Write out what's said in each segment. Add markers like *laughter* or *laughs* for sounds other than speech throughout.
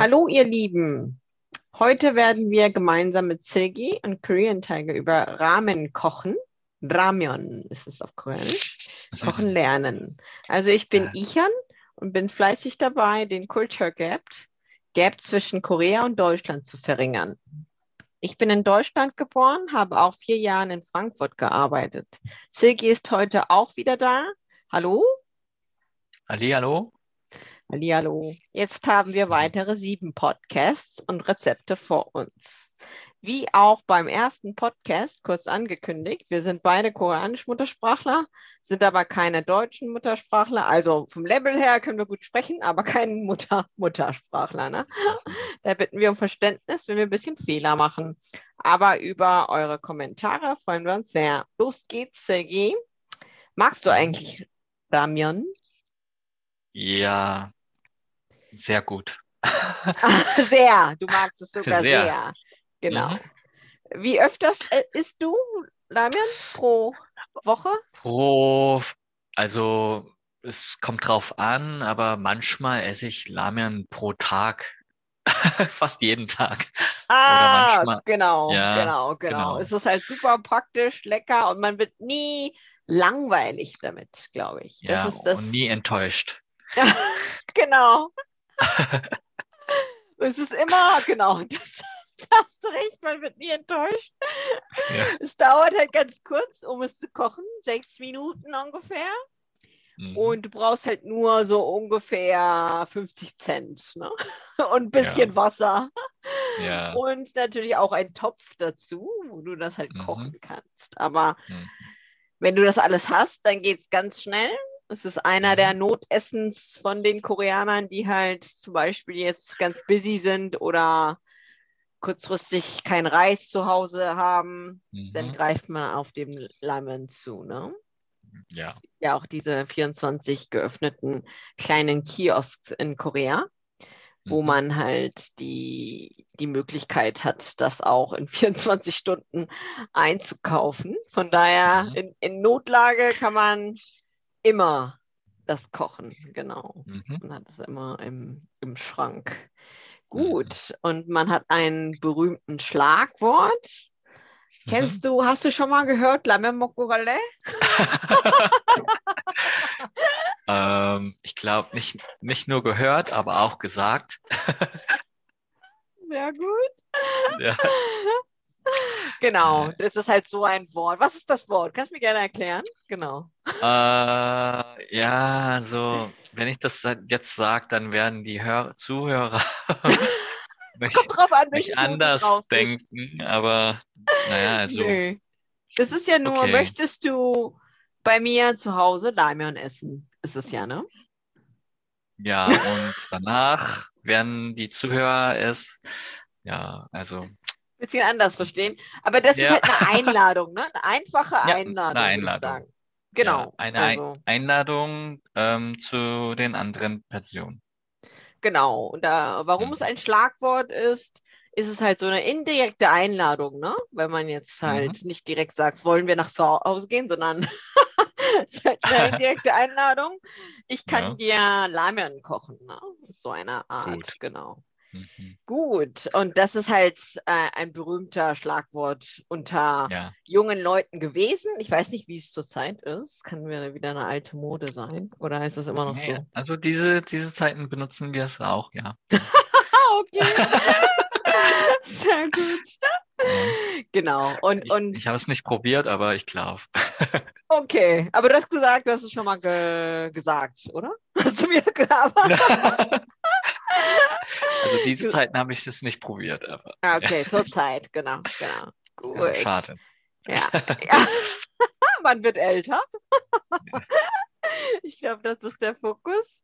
Hallo, ihr Lieben. Heute werden wir gemeinsam mit Silgi und Korean Tiger über Ramen kochen. Ramyeon ist es auf Koreanisch. Kochen *laughs* lernen. Also ich bin Ichan und bin fleißig dabei, den Culture Gap, Gap zwischen Korea und Deutschland zu verringern. Ich bin in Deutschland geboren, habe auch vier Jahre in Frankfurt gearbeitet. Silgi ist heute auch wieder da. Hallo? Ali, hallo? Hallo. Jetzt haben wir weitere sieben Podcasts und Rezepte vor uns. Wie auch beim ersten Podcast kurz angekündigt, wir sind beide koreanisch Muttersprachler, sind aber keine deutschen Muttersprachler. Also vom Level her können wir gut sprechen, aber kein Mutter Muttersprachler. Ne? Da bitten wir um Verständnis, wenn wir ein bisschen Fehler machen. Aber über eure Kommentare freuen wir uns sehr. Los geht's, Sergej. Magst du eigentlich Ramyeon? Ja, sehr gut. *laughs* sehr, du magst es sogar sehr. Sehr. Genau. Mhm. Wie öfters äh, isst du Ramen pro Woche? Pro, also es kommt drauf an, aber manchmal esse ich Ramen pro Tag. *laughs* Fast jeden Tag. Ah, manchmal- genau, Ja, genau, genau. genau. Es ist halt super praktisch, lecker und man wird nie langweilig damit, glaube ich. Ja, das ist das. und nie enttäuscht. *laughs* genau. *laughs* es ist immer, genau, *laughs* das, da hast du recht, man wird nie enttäuscht. Ja. Es dauert halt ganz kurz, um es zu kochen, sechs Minuten ungefähr. Mhm. Und du brauchst halt nur so ungefähr 50 Cent ne? *laughs* und ein bisschen Ja. Wasser. Ja. Und natürlich auch einen Topf dazu, wo du das halt Mhm. kochen kannst. Aber Mhm. wenn du das alles hast, dann geht es ganz schnell. Es ist einer Mhm. der Notessens von den Koreanern, die halt zum Beispiel jetzt ganz busy sind oder kurzfristig kein Reis zu Hause haben. Dann Mhm. greift man auf den Lemon zu. Ne? Ja. ja auch diese 24 geöffneten kleinen Kiosks in Korea, wo Mhm. man halt die, die Möglichkeit hat, das auch in *laughs* 24 Stunden einzukaufen. Von daher, Mhm. in, in Notlage kann man immer das kochen, genau. Mhm. Man hat es immer im, im Schrank. Mhm. Gut, und man hat einen berühmten Schlagwort. Mhm. Kennst du, hast du schon mal gehört, Lamme Mokurale? *laughs* Ähm, ich glaube, nicht, nicht nur gehört, aber auch gesagt. Sehr gut. *laughs* Ja. *laughs* Genau, Äh. das ist halt so ein Wort. Was ist das Wort? Kannst du mir gerne erklären? Genau. Äh, ja, also wenn ich das jetzt sage, dann werden die Hör Zuhörer *laughs* mich, an, mich anders denken, aber naja, also Nö. Das ist ja nur, Okay. möchtest du bei mir zu Hause Daimion essen? Ist es ja, ne? ja, und *laughs* danach werden die Zuhörer es, ja, also Bisschen anders verstehen. Aber das ist Ja. halt eine Einladung, ne? Eine einfache Ja, Einladung, eine würde ich Einladung. sagen. Genau. ja, eine also, Ein Einladung ähm, zu den anderen Personen. genau. Und da, warum Mhm. es ein Schlagwort ist, ist es halt so eine indirekte Einladung, ne? Wenn man jetzt halt nicht direkt sagt, wollen wir nach Hause gehen, sondern *laughs* es ist halt eine *laughs* indirekte Einladung. Ich kann dir Ramen kochen, ne? So eine Art, Gut. genau. Mhm. Gut, und das ist halt äh, ein berühmter Schlagwort unter Ja, jungen Leuten gewesen. Ich weiß nicht, wie es zurzeit ist. Kann wieder wieder eine alte Mode sein. Oder ist es immer noch Nee, so? also diese, diese Zeiten benutzen wir es auch, ja. *laughs* Okay. *laughs* Sehr gut. Genau. Und, Ich, und ich habe es nicht probiert, aber ich glaube. *laughs* okay. Aber du hast gesagt, du hast es schon mal ge gesagt, oder? Hast du mir aber. Also diese Zeiten habe ich es nicht probiert, aber Ah, Okay, zurzeit, genau, genau. Gut. ja, schade. Ja. *laughs* ja. *laughs* Man wird älter. Ich glaube, das ist der Fokus.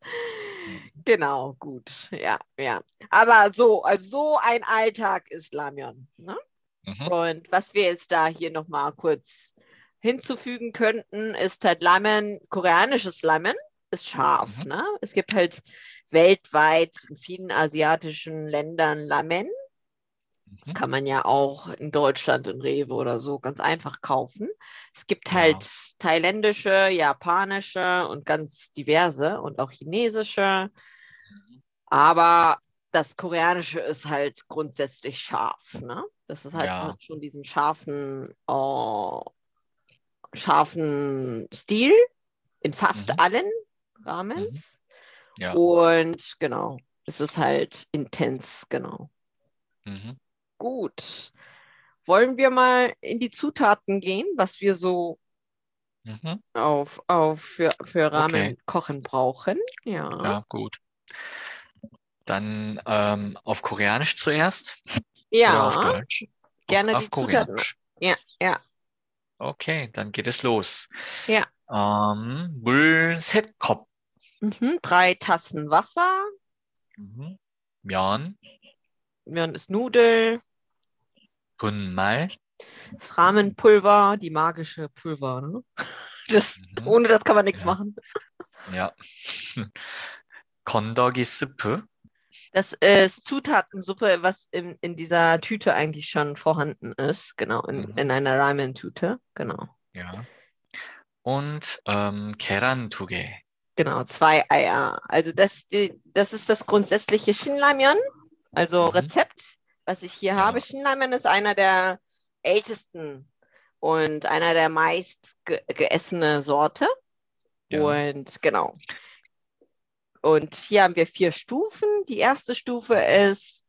Genau, gut. Ja, ja. Aber so, also so ein Alltag ist Lamion. Ne? Mhm. Und was wir jetzt da hier nochmal kurz hinzufügen könnten, ist halt Lamen, koreanisches Lamen ist scharf. Mhm. Ne? Es gibt halt weltweit in vielen asiatischen Ländern Lamen. Das Mhm. kann man ja auch in Deutschland in Rewe oder so ganz einfach kaufen. Es gibt halt thailändische, japanische und ganz diverse und auch chinesische. Aber das Koreanische ist halt grundsätzlich scharf, ne? Das ist halt Ja. schon diesen scharfen, äh, scharfen Stil in fast Mhm. allen Ramens. Ja. Und genau, es ist halt intens, genau. Mhm. Gut. Wollen wir mal in die Zutaten gehen, was wir so Mhm. auf, auf für, für Ramen Okay. kochen brauchen? Ja. Ja, gut. Dann ähm, auf Koreanisch zuerst oder auf Ja, Deutsch? gerne auf die Zutaten. Koreanisch. Ja, ja, Okay, dann geht es los. ja. Ähm, 물 3컵. Mhm, drei Tassen Wasser. Mhm. Mjörn. Mjörn ist Nudel. Kunmal. Das Rahmenpulver, die magische Pulver. Ne? *laughs* Das, mhm. Ohne das kann man nichts ja. machen. Ja. *laughs* Kondogi-Suppe. Das äh, ist Zutatensuppe, was in, in dieser Tüte eigentlich schon vorhanden ist. Genau, in, mhm. in einer Ramen-Tüte. Genau. Ja. Und ähm, Keran-Tuge. Genau, zwei Eier. Also das, die, das ist das grundsätzliche Shinramyeon, also Mhm. Rezept, was ich hier Ja. habe. Shinramyeon ist einer der ältesten und einer der meist ge geessene Sorte. Ja. Und genau. Und hier haben wir vier Stufen. Die erste Stufe ist,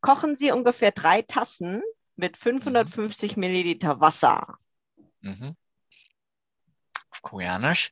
kochen Sie ungefähr drei Tassen mit 550 Milliliter Wasser. Mhm. auf Koreanisch.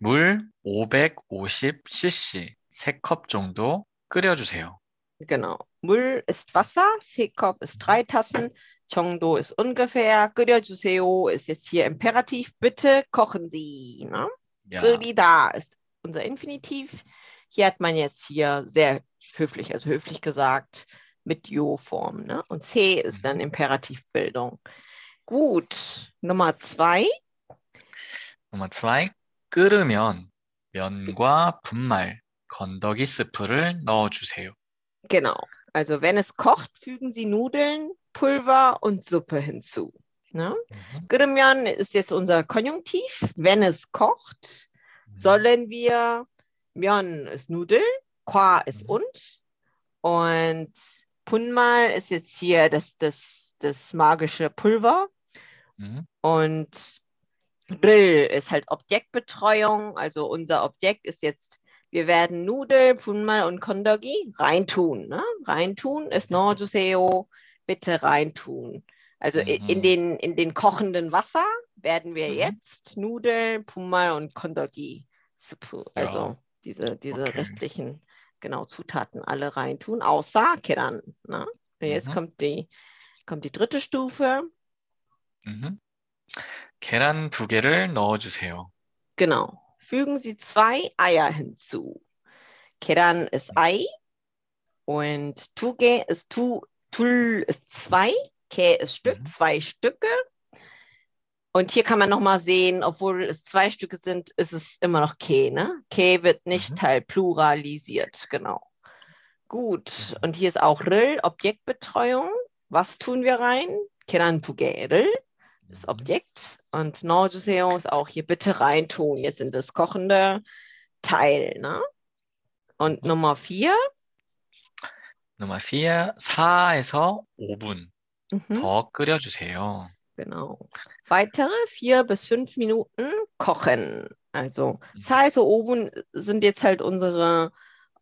물 550cc, 3컵 정도 끓여주세요. Genau. 물 ist Wasser, Sekop ist drei Tassen, 정도 ist ungefähr, 끓여주세요 ist jetzt hier Imperativ, bitte kochen Sie. Ne? Ja, 끓이다 ist unser Infinitiv. Hier hat man jetzt hier sehr höflich, also höflich gesagt, mit Jo-Form. Ne? Und C ist dann Mhm. Imperativbildung. Gut, Nummer zwei. Nummer zwei, 끓으면 면과 분말, 건더기 스프를 넣어주세요. Genau. Also wenn es kocht, fügen Sie Nudeln, Pulver und Suppe hinzu. Ne? Mhm. 끓으면 ist jetzt unser Konjunktiv. Wenn es kocht, sollen wir, 면 ist Nudel, qua ist Mhm. und und Punmal ist jetzt hier das, das, das magische Pulver Mhm. und Grill ist halt Objektbetreuung. Also unser Objekt ist jetzt, wir werden Nudel, Punma und Kondogi reintun. Ne? Reintun ist no juseo, bitte reintun. Also mhm. in, den, in den kochenden Wasser werden wir mhm. jetzt Nudel, Punma und Kondogi, also ja. diese, diese okay. restlichen genau, Zutaten alle reintun, außer Kiran. Ne? Mhm. Jetzt mhm. kommt, die, kommt die dritte Stufe. Mhm. 계란 두 개를 넣어주세요. Genau. Fügen Sie zwei Eier hinzu. Keran ist Ei und Tuge ist tu, Tul ist zwei, Ke ist Stück, Mhm. zwei Stücke. Und hier kann man nochmal sehen, obwohl es zwei Stücke sind, ist es immer noch Ke, ne? Ke wird nicht Mhm. halt pluralisiert, genau. Gut. Mhm. Und hier ist auch Rill, Objektbetreuung. Was tun wir rein? Keran Tuge Rill das Mhm. Objekt. Und 넣어주세요 ist auch hier bitte reintun, jetzt in das kochende Teil. Ne? Und Mhm. Nummer vier. Nummer 4, 4에서 5분 Mhm, 더 끓여주세요. genau. Weitere vier bis fünf Minuten kochen. Also Mhm. Saeso oben sind jetzt halt unsere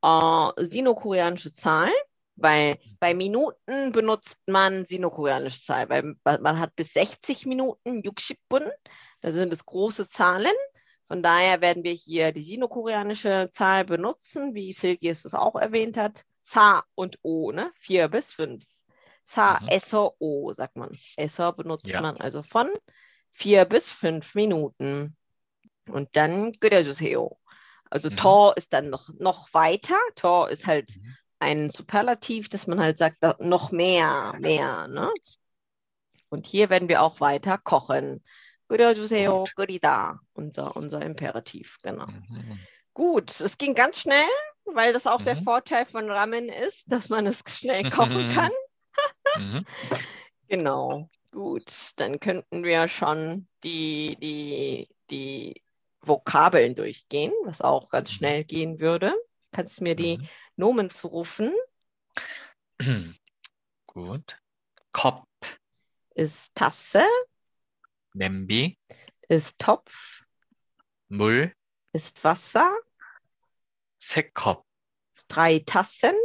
äh, sinokoreanische Zahl, Weil mhm. bei Minuten benutzt man sino-koreanische Zahl, weil man hat bis 60 Minuten Yukshipun, da sind es große Zahlen. Von daher werden wir hier die sino-koreanische Zahl benutzen, wie Silgius es auch erwähnt hat. Sa und O, ne? Vier bis fünf. Sa, mhm. Eso, O, sagt man. Eso benutzt ja. man also von vier bis fünf Minuten. Und dann Güterjuseo. Also mhm. Tor ist dann noch, noch weiter. Tor ist halt mhm ein Superlativ, dass man halt sagt, noch mehr, mehr. Ne? Und hier werden wir auch weiter kochen. Unser, unser Imperativ, genau. Mhm. Gut, es ging ganz schnell, weil das auch mhm. der Vorteil von Ramen ist, dass man es schnell kochen *laughs* kann. mhm. *laughs* Genau, gut, dann könnten wir schon die, die, die Vokabeln durchgehen, was auch ganz mhm. schnell gehen würde. Kannst mir die mhm. Nomen zurufen? *clears throat* Gut. Kopf ist Tasse. Nembi ist Topf. Müll ist Wasser. Sekop ist drei Tassen.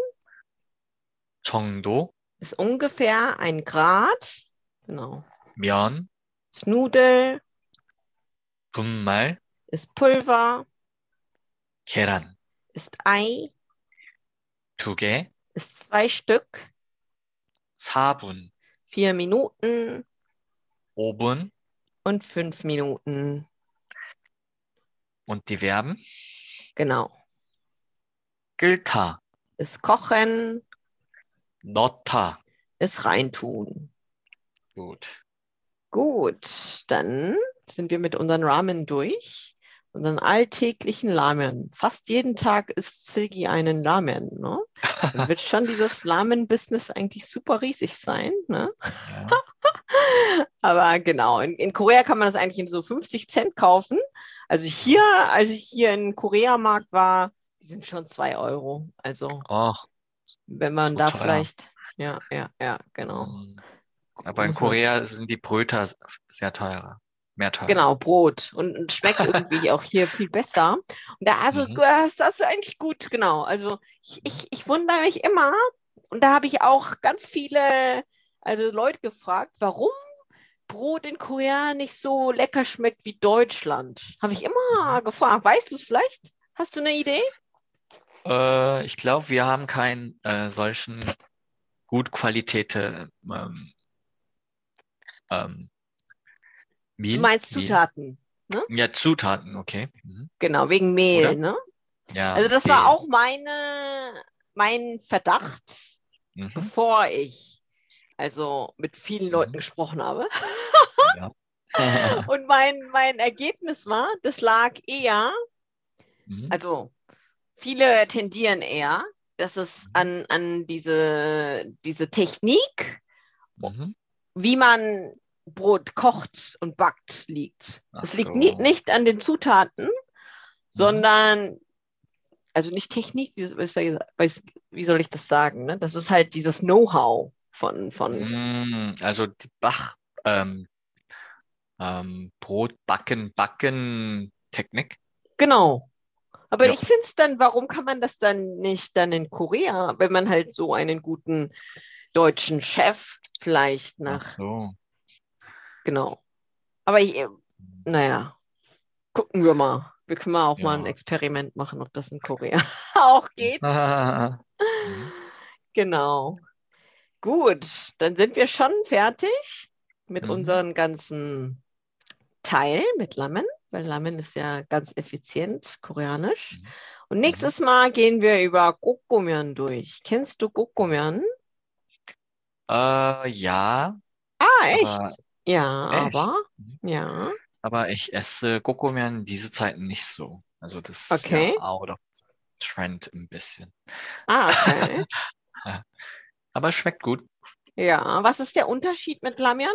Chongdo ist ungefähr ein Grad. Genau. Mian ist Nudel. Bummal ist Pulver. Keran ist Ei, 두 개, ist zwei Stück, 4분, vier Minuten 5분 und fünf Minuten. und die Verben Genau. 끓다, Ist kochen, 넣다. ist reintun. Gut. Gut, dann sind wir mit unseren Ramen durch. Unseren alltäglichen Ramen. Fast jeden Tag isst Silgi einen Ramen. Ne? Dann wird schon dieses *laughs* Ramen-Business eigentlich super riesig sein. Ne? Ja. *laughs* Aber genau, in, in Korea kann man das eigentlich in so 50 Cent kaufen. Also hier, als ich hier in Korea-Markt war, die sind schon 2 Euro. Also Oh, wenn man So da teuer. vielleicht, ja, ja, ja, genau. aber in Korea sind die Bröter sehr teurer. Mehr teurer. Genau, Brot. Und, und schmeckt *laughs* irgendwie auch hier viel besser. Und da, also, Mhm. du hast das eigentlich gut, genau. Also, ich, ich, ich wundere mich immer, und da habe ich auch ganz viele, also Leute gefragt, warum Brot in Korea nicht so lecker schmeckt wie Deutschland. Habe ich immer gefragt. Weißt du es vielleicht? Hast du eine Idee? Äh, ich glaube, wir haben keinen äh, solchen gut Qualität ähm, ähm, Du Mehl, meinst Mehl. Zutaten. Ja, Zutaten, okay. Mhm. Genau, wegen Mehl, Oder? ne? Ja, Also das war Mehl. auch meine, mein Verdacht, Mhm. bevor ich also mit vielen Leuten Mhm. gesprochen habe. Ja. *laughs* Und mein, mein Ergebnis war, das lag eher, Mhm. also viele tendieren eher, dass es Mhm. an, an diese, diese Technik, Mhm. wie man Brot kocht und backt, liegt. Ach Es liegt so. nie, nicht an den Zutaten, Mhm. sondern, also nicht Technik, wie, soll ich- das sagen? Ne? Das ist halt dieses Know-how von, von Mm, Also die Bach, ähm, ähm, Brot backen, backen Technik. Genau. Aber Ja. ich finde es dann, warum kann man das dann nicht dann in Korea, wenn man halt so einen guten deutschen Chef vielleicht Ach nach, so. Genau. Aber ich, äh, naja, gucken wir mal. Wir können mal auch mal ein Ja. Experiment machen, ob das in Korea *laughs* auch geht. *laughs* Genau. Gut, dann sind wir schon fertig mit Mhm. unseren ganzen Teilen mit Lamen, weil Lamen ist ja ganz effizient koreanisch. Mhm. Und nächstes Mal gehen wir über Gokgomeon durch. Kennst du Gokgomeon? Äh, ja, Ah, echt? Ja, Echt? aber, Mhm. ja. aber ich esse Gokomian diese Zeiten nicht so. Also das ist Okay. ja out of trend ein bisschen. Ah, okay. *laughs* Aber es schmeckt gut. Ja, was ist der Unterschied mit Lamian?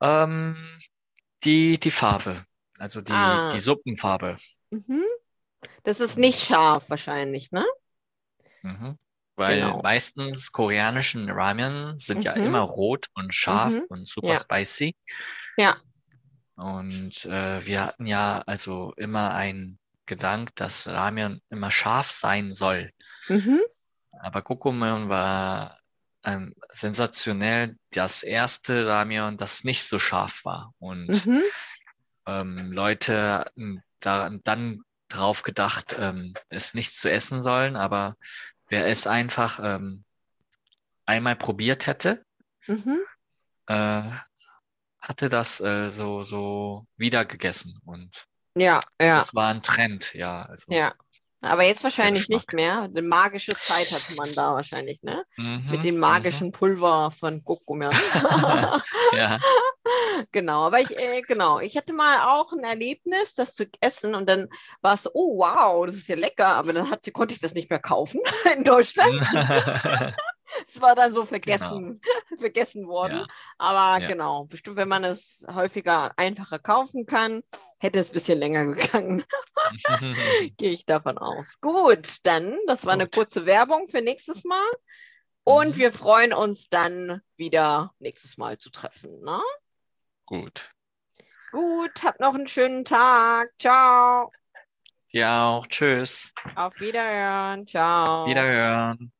Ähm, die, die Farbe, also die, Ah. die Suppenfarbe. Mhm. Das ist nicht scharf wahrscheinlich, ne? Mhm. Weil Genau. meistens koreanischen Ramen sind ja Mhm. immer rot und scharf Mhm. und super Ja. spicy. Ja. Und äh, wir hatten ja also immer ein Gedanke, dass Ramen immer scharf sein soll. Mhm. Aber Gokomon war ähm, sensationell das erste Ramen, das nicht so scharf war. Und Mhm. ähm, Leute hatten da, dann drauf gedacht, ähm, es nicht zu essen sollen, aber wer es einfach ähm, einmal probiert hätte, Mhm. äh, hatte das äh, so, so wieder gegessen. Und Ja, ja, das war ein Trend, ja. Also, ja. Aber jetzt wahrscheinlich nicht mehr. Eine magische Zeit hatte man da wahrscheinlich, ne? mhm, Mit dem magischen Pulver von. Mhm. *laughs* Ja. *laughs* Genau, aber ich, äh, genau, ich hatte mal auch ein Erlebnis, das zu essen und dann war es so, oh wow, das ist ja lecker, aber dann hatte, konnte ich das nicht mehr kaufen *laughs* in Deutschland. *laughs* Es war dann so vergessen, genau. *laughs* vergessen worden. Ja. Aber ja. genau, bestimmt, wenn man es häufiger einfacher kaufen kann, hätte es ein bisschen länger gegangen. Gehe ich davon aus. Gut, dann, das war Gut. eine kurze Werbung für nächstes Mal. Und mhm. wir freuen uns dann wieder nächstes Mal zu treffen. Ne? Gut. Gut, habt noch einen schönen Tag. Ciao. Ja auch. Tschüss. Auf Wiederhören. Ciao. Wiederhören.